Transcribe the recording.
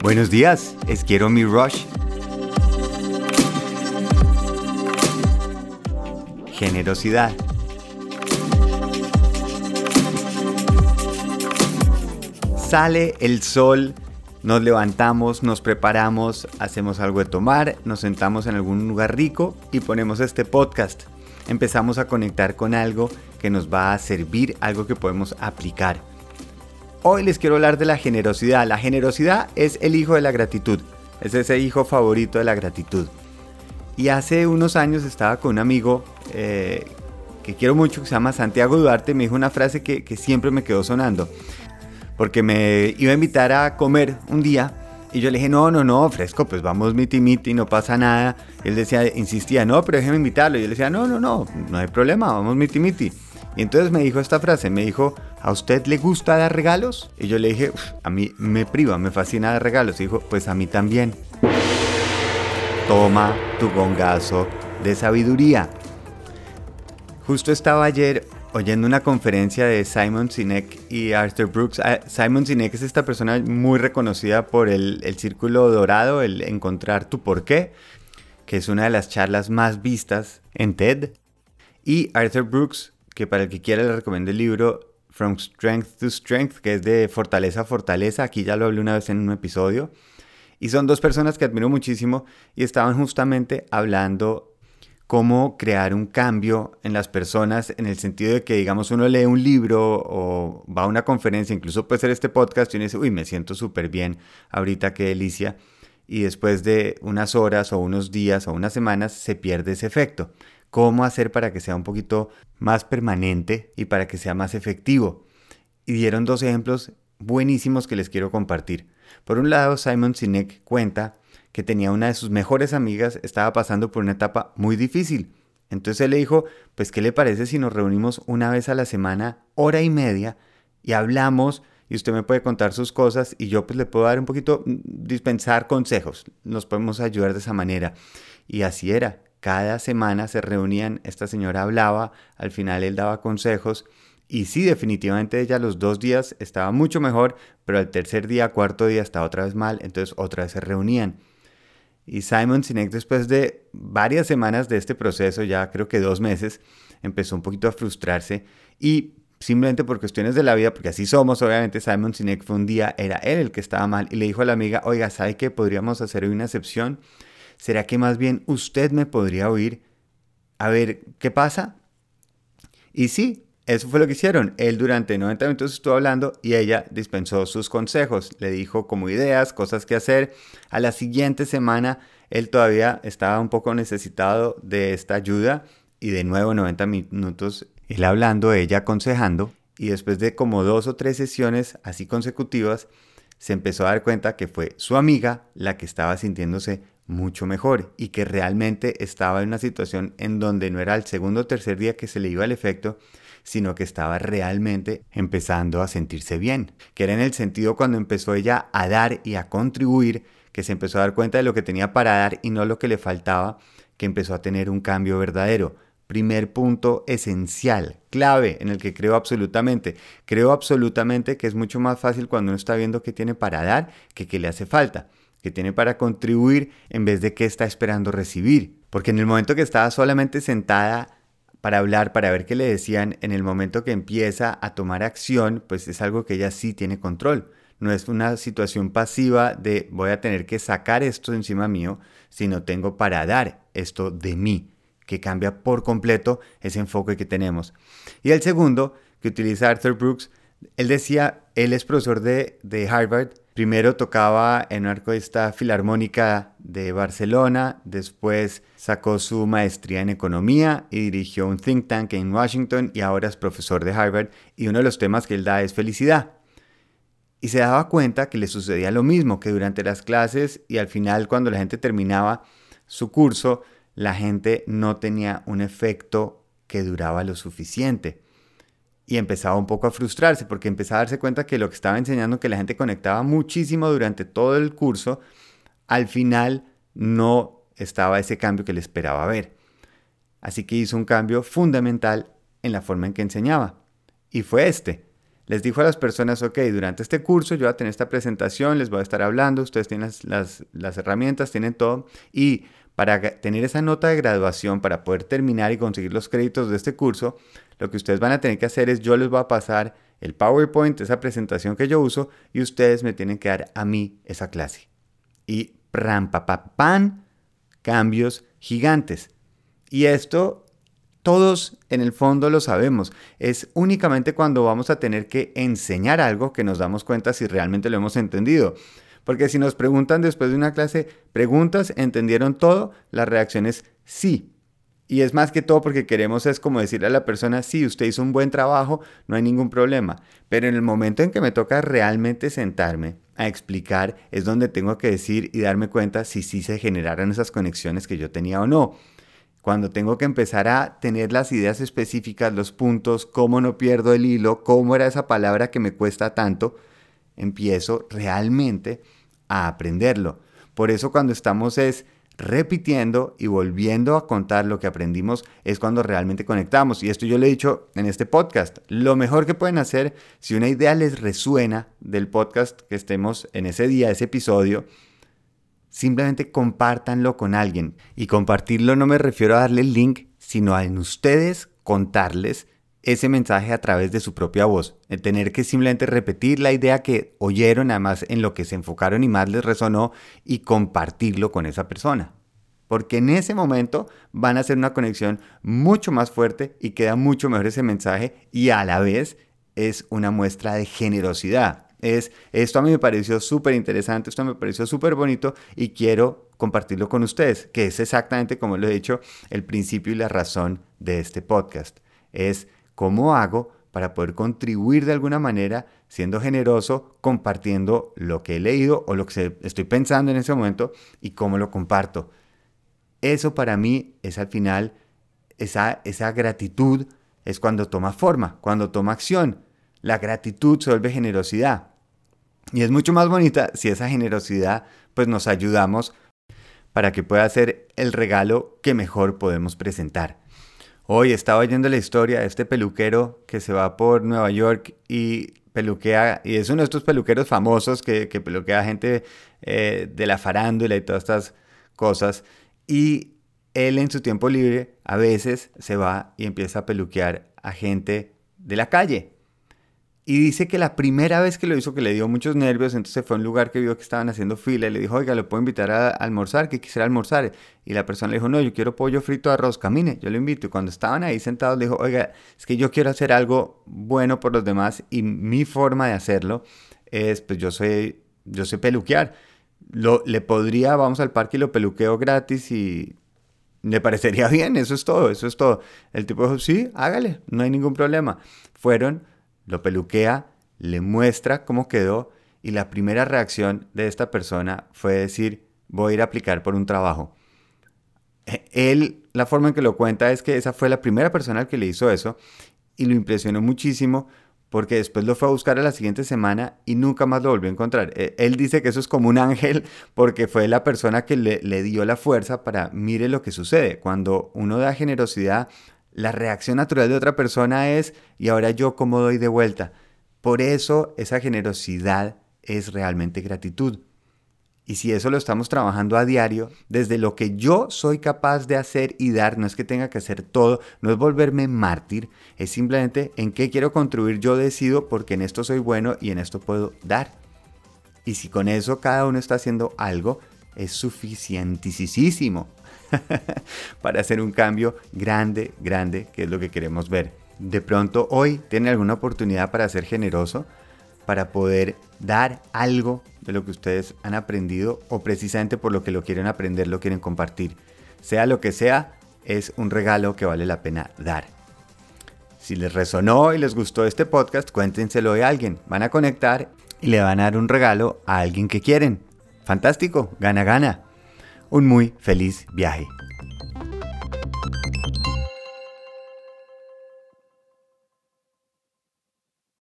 Buenos días, es Quiero mi Rush. Generosidad. Sale el sol, nos levantamos, nos preparamos, hacemos algo de tomar, nos sentamos en algún lugar rico y ponemos este podcast. Empezamos a conectar con algo que nos va a servir, algo que podemos aplicar. Hoy les quiero hablar de la generosidad. La generosidad es el hijo de la gratitud. Es ese hijo favorito de la gratitud. Y hace unos años estaba con un amigo eh, que quiero mucho, que se llama Santiago Duarte, me dijo una frase que, siempre me quedó sonando. Porque me iba a invitar a comer un día y yo le dije, no, no, no, fresco, pues vamos miti miti, no pasa nada. él decía, insistía, no, pero déjeme invitarlo. Y yo le decía, no, no, no, no hay problema, vamos miti miti. Y entonces me dijo esta frase, me dijo, ¿a usted le gusta dar regalos? Y yo le dije, a mí me priva, me fascina dar regalos. Y dijo, pues a mí también. Toma tu gongazo de sabiduría. Justo estaba ayer oyendo una conferencia de Simon Sinek y Arthur Brooks. Ah, Simon Sinek es esta persona muy reconocida por el, el Círculo Dorado, el Encontrar tu Porqué, que es una de las charlas más vistas en TED. Y Arthur Brooks que para el que quiera le recomiendo el libro From Strength to Strength, que es de fortaleza a fortaleza. Aquí ya lo hablé una vez en un episodio. Y son dos personas que admiro muchísimo y estaban justamente hablando cómo crear un cambio en las personas en el sentido de que, digamos, uno lee un libro o va a una conferencia, incluso puede ser este podcast y uno dice, uy, me siento súper bien ahorita, qué delicia. Y después de unas horas o unos días o unas semanas se pierde ese efecto cómo hacer para que sea un poquito más permanente y para que sea más efectivo. Y dieron dos ejemplos buenísimos que les quiero compartir. Por un lado, Simon Sinek cuenta que tenía una de sus mejores amigas, estaba pasando por una etapa muy difícil. Entonces él le dijo, pues ¿qué le parece si nos reunimos una vez a la semana, hora y media, y hablamos y usted me puede contar sus cosas y yo pues le puedo dar un poquito, mm, dispensar consejos, nos podemos ayudar de esa manera. Y así era, cada semana se reunían, esta señora hablaba, al final él daba consejos y sí, definitivamente ella los dos días estaba mucho mejor, pero al tercer día, cuarto día estaba otra vez mal, entonces otra vez se reunían. Y Simon Sinek después de varias semanas de este proceso, ya creo que dos meses, empezó un poquito a frustrarse y simplemente por cuestiones de la vida, porque así somos, obviamente Simon Sinek fue un día, era él el que estaba mal y le dijo a la amiga, oiga, ¿sabe que podríamos hacer una excepción? ¿Será que más bien usted me podría oír? A ver, ¿qué pasa? Y sí, eso fue lo que hicieron. Él durante 90 minutos estuvo hablando y ella dispensó sus consejos. Le dijo como ideas, cosas que hacer. A la siguiente semana él todavía estaba un poco necesitado de esta ayuda y de nuevo 90 minutos él hablando, ella aconsejando. Y después de como dos o tres sesiones así consecutivas, se empezó a dar cuenta que fue su amiga la que estaba sintiéndose mucho mejor y que realmente estaba en una situación en donde no era el segundo o tercer día que se le iba el efecto, sino que estaba realmente empezando a sentirse bien, que era en el sentido cuando empezó ella a dar y a contribuir, que se empezó a dar cuenta de lo que tenía para dar y no lo que le faltaba, que empezó a tener un cambio verdadero. Primer punto esencial, clave, en el que creo absolutamente. Creo absolutamente que es mucho más fácil cuando uno está viendo qué tiene para dar que qué le hace falta que tiene para contribuir en vez de que está esperando recibir. Porque en el momento que estaba solamente sentada para hablar, para ver qué le decían, en el momento que empieza a tomar acción, pues es algo que ella sí tiene control. No es una situación pasiva de voy a tener que sacar esto encima mío, sino tengo para dar esto de mí, que cambia por completo ese enfoque que tenemos. Y el segundo, que utiliza Arthur Brooks, él decía, él es profesor de, de Harvard, Primero tocaba en una orquesta filarmónica de Barcelona, después sacó su maestría en economía y dirigió un think tank en Washington y ahora es profesor de Harvard y uno de los temas que él da es felicidad. Y se daba cuenta que le sucedía lo mismo, que durante las clases y al final cuando la gente terminaba su curso, la gente no tenía un efecto que duraba lo suficiente y empezaba un poco a frustrarse porque empezaba a darse cuenta que lo que estaba enseñando, que la gente conectaba muchísimo durante todo el curso, al final no estaba ese cambio que le esperaba ver. Así que hizo un cambio fundamental en la forma en que enseñaba. Y fue este. les dijo a las personas, ok, durante este curso yo voy a tener esta presentación, les voy a estar hablando, ustedes tienen las, las herramientas, tienen todo, y para tener esa nota de graduación, para poder terminar y conseguir los créditos de este curso, lo que ustedes van a tener que hacer es yo les voy a pasar el PowerPoint, esa presentación que yo uso, y ustedes me tienen que dar a mí esa clase. Y ram, pa, pan, cambios gigantes. Y esto todos en el fondo lo sabemos. Es únicamente cuando vamos a tener que enseñar algo que nos damos cuenta si realmente lo hemos entendido. Porque si nos preguntan después de una clase, preguntas, ¿entendieron todo? La reacción es sí. Y es más que todo porque queremos es como decirle a la persona, sí, usted hizo un buen trabajo, no hay ningún problema. Pero en el momento en que me toca realmente sentarme a explicar, es donde tengo que decir y darme cuenta si sí se generaron esas conexiones que yo tenía o no. Cuando tengo que empezar a tener las ideas específicas, los puntos, cómo no pierdo el hilo, cómo era esa palabra que me cuesta tanto, empiezo realmente a aprenderlo. Por eso cuando estamos es repitiendo y volviendo a contar lo que aprendimos es cuando realmente conectamos. Y esto yo lo he dicho en este podcast. Lo mejor que pueden hacer si una idea les resuena del podcast que estemos en ese día, ese episodio, simplemente compártanlo con alguien. Y compartirlo no me refiero a darle el link, sino a ustedes contarles ese mensaje a través de su propia voz. El tener que simplemente repetir la idea que oyeron, además en lo que se enfocaron y más les resonó, y compartirlo con esa persona. Porque en ese momento van a hacer una conexión mucho más fuerte y queda mucho mejor ese mensaje y a la vez es una muestra de generosidad. Es, esto a mí me pareció súper interesante, esto me pareció súper bonito y quiero compartirlo con ustedes, que es exactamente como lo he dicho, el principio y la razón de este podcast. Es ¿Cómo hago para poder contribuir de alguna manera siendo generoso, compartiendo lo que he leído o lo que estoy pensando en ese momento y cómo lo comparto? Eso para mí es al final, esa, esa gratitud es cuando toma forma, cuando toma acción. La gratitud se vuelve generosidad. Y es mucho más bonita si esa generosidad pues nos ayudamos para que pueda ser el regalo que mejor podemos presentar. Hoy estaba oyendo la historia de este peluquero que se va por Nueva York y peluquea, y es uno de estos peluqueros famosos que, que peluquea gente eh, de la farándula y todas estas cosas. Y él en su tiempo libre a veces se va y empieza a peluquear a gente de la calle. Y dice que la primera vez que lo hizo, que le dio muchos nervios, entonces fue a un lugar que vio que estaban haciendo fila y le dijo, oiga, ¿lo puedo invitar a almorzar? Que quisiera almorzar. Y la persona le dijo, no, yo quiero pollo frito arroz, camine, yo lo invito. Y cuando estaban ahí sentados, le dijo, oiga, es que yo quiero hacer algo bueno por los demás y mi forma de hacerlo es, pues yo soy, yo sé peluquear. Lo, le podría, vamos al parque y lo peluqueo gratis y le parecería bien, eso es todo, eso es todo. El tipo dijo, sí, hágale, no hay ningún problema. Fueron lo peluquea, le muestra cómo quedó y la primera reacción de esta persona fue decir, voy a ir a aplicar por un trabajo. E, él, la forma en que lo cuenta es que esa fue la primera persona que le hizo eso y lo impresionó muchísimo porque después lo fue a buscar a la siguiente semana y nunca más lo volvió a encontrar. E, él dice que eso es como un ángel porque fue la persona que le, le dio la fuerza para mire lo que sucede. Cuando uno da generosidad, la reacción natural de otra persona es, ¿y ahora yo cómo doy de vuelta? Por eso esa generosidad es realmente gratitud. Y si eso lo estamos trabajando a diario, desde lo que yo soy capaz de hacer y dar, no es que tenga que hacer todo, no es volverme mártir, es simplemente en qué quiero contribuir yo decido porque en esto soy bueno y en esto puedo dar. Y si con eso cada uno está haciendo algo, es suficientísimo para hacer un cambio grande, grande, que es lo que queremos ver. De pronto hoy tiene alguna oportunidad para ser generoso, para poder dar algo de lo que ustedes han aprendido o precisamente por lo que lo quieren aprender, lo quieren compartir. Sea lo que sea, es un regalo que vale la pena dar. Si les resonó y les gustó este podcast, cuéntenselo a alguien. Van a conectar y le van a dar un regalo a alguien que quieren. Fantástico, gana, gana un muy feliz viaje.